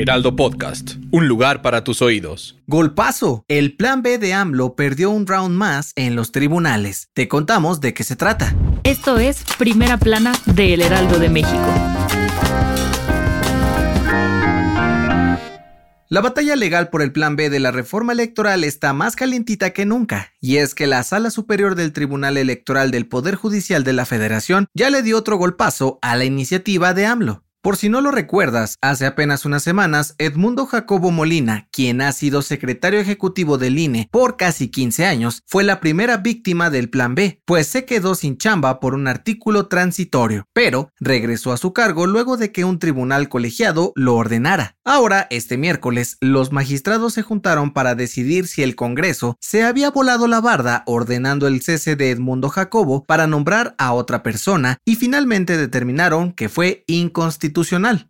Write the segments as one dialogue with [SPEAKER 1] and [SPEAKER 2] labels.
[SPEAKER 1] Heraldo Podcast, un lugar para tus oídos.
[SPEAKER 2] Golpazo. El plan B de AMLO perdió un round más en los tribunales. Te contamos de qué se trata.
[SPEAKER 3] Esto es Primera Plana de El Heraldo de México.
[SPEAKER 2] La batalla legal por el plan B de la reforma electoral está más calientita que nunca, y es que la Sala Superior del Tribunal Electoral del Poder Judicial de la Federación ya le dio otro golpazo a la iniciativa de AMLO. Por si no lo recuerdas, hace apenas unas semanas, Edmundo Jacobo Molina, quien ha sido secretario ejecutivo del INE por casi 15 años, fue la primera víctima del Plan B, pues se quedó sin chamba por un artículo transitorio, pero regresó a su cargo luego de que un tribunal colegiado lo ordenara. Ahora, este miércoles, los magistrados se juntaron para decidir si el Congreso se había volado la barda ordenando el cese de Edmundo Jacobo para nombrar a otra persona y finalmente determinaron que fue inconstitucional,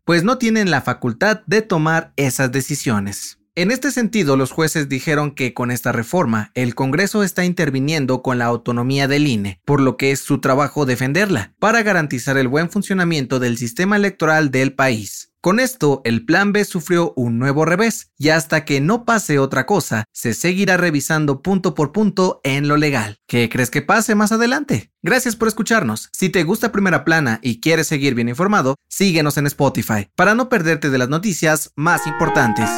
[SPEAKER 2] pues no tienen la facultad de tomar esas decisiones. En este sentido, los jueces dijeron que con esta reforma, el Congreso está interviniendo con la autonomía del INE, por lo que es su trabajo defenderla, para garantizar el buen funcionamiento del sistema electoral del país. Con esto, el plan B sufrió un nuevo revés, y hasta que no pase otra cosa, se seguirá revisando punto por punto en lo legal. ¿Qué crees que pase más adelante? Gracias por escucharnos. Si te gusta Primera Plana y quieres seguir bien informado, síguenos en Spotify para no perderte de las noticias más importantes.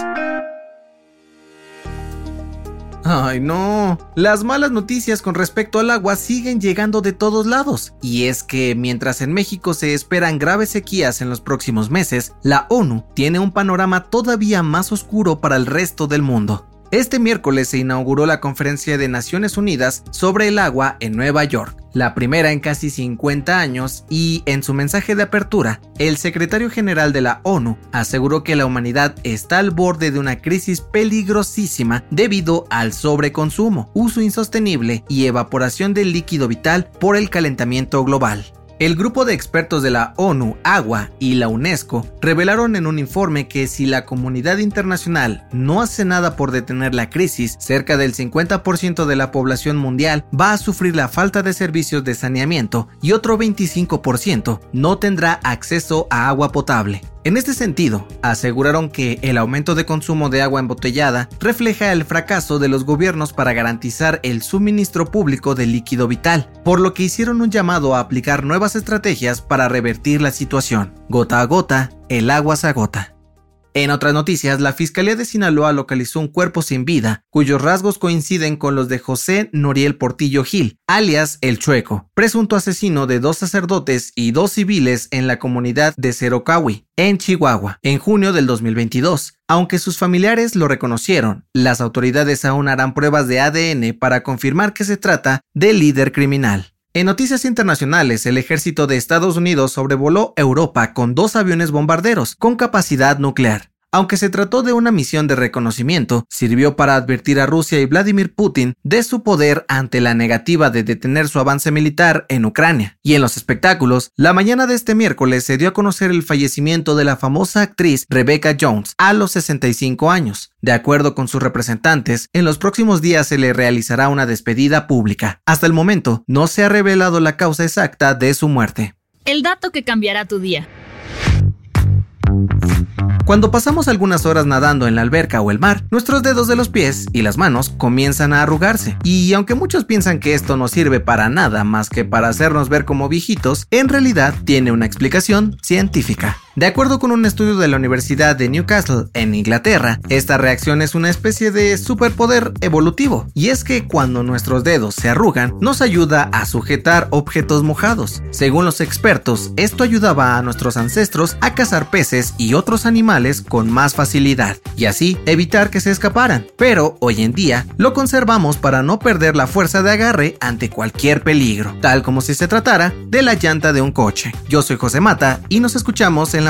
[SPEAKER 2] Ay, no. Las malas noticias con respecto al agua siguen llegando de todos lados. Y es que mientras en México se esperan graves sequías en los próximos meses, la ONU tiene un panorama todavía más oscuro para el resto del mundo. Este miércoles se inauguró la Conferencia de Naciones Unidas sobre el agua en Nueva York, la primera en casi 50 años, y en su mensaje de apertura, el secretario general de la ONU aseguró que la humanidad está al borde de una crisis peligrosísima debido al sobreconsumo, uso insostenible y evaporación del líquido vital por el calentamiento global. El grupo de expertos de la ONU, Agua y la UNESCO revelaron en un informe que si la comunidad internacional no hace nada por detener la crisis, cerca del 50% de la población mundial va a sufrir la falta de servicios de saneamiento y otro 25% no tendrá acceso a agua potable. En este sentido, aseguraron que el aumento de consumo de agua embotellada refleja el fracaso de los gobiernos para garantizar el suministro público de líquido vital, por lo que hicieron un llamado a aplicar nuevas estrategias para revertir la situación. Gota a gota, el agua se agota. En otras noticias, la Fiscalía de Sinaloa localizó un cuerpo sin vida, cuyos rasgos coinciden con los de José Noriel Portillo Gil, alias El Chueco, presunto asesino de dos sacerdotes y dos civiles en la comunidad de Cerocahui, en Chihuahua, en junio del 2022. Aunque sus familiares lo reconocieron, las autoridades aún harán pruebas de ADN para confirmar que se trata del líder criminal. En noticias internacionales, el ejército de Estados Unidos sobrevoló Europa con dos aviones bombarderos con capacidad nuclear. Aunque se trató de una misión de reconocimiento, sirvió para advertir a Rusia y Vladimir Putin de su poder ante la negativa de detener su avance militar en Ucrania. Y en los espectáculos, la mañana de este miércoles se dio a conocer el fallecimiento de la famosa actriz Rebecca Jones a los 65 años. De acuerdo con sus representantes, en los próximos días se le realizará una despedida pública. Hasta el momento, no se ha revelado la causa exacta de su muerte.
[SPEAKER 3] El dato que cambiará tu día.
[SPEAKER 2] Cuando pasamos algunas horas nadando en la alberca o el mar, nuestros dedos de los pies y las manos comienzan a arrugarse. Y aunque muchos piensan que esto no sirve para nada más que para hacernos ver como viejitos, en realidad tiene una explicación científica. De acuerdo con un estudio de la Universidad de Newcastle en Inglaterra, esta reacción es una especie de superpoder evolutivo, y es que cuando nuestros dedos se arrugan, nos ayuda a sujetar objetos mojados. Según los expertos, esto ayudaba a nuestros ancestros a cazar peces y otros animales con más facilidad, y así evitar que se escaparan. Pero hoy en día lo conservamos para no perder la fuerza de agarre ante cualquier peligro, tal como si se tratara de la llanta de un coche. Yo soy José Mata y nos escuchamos en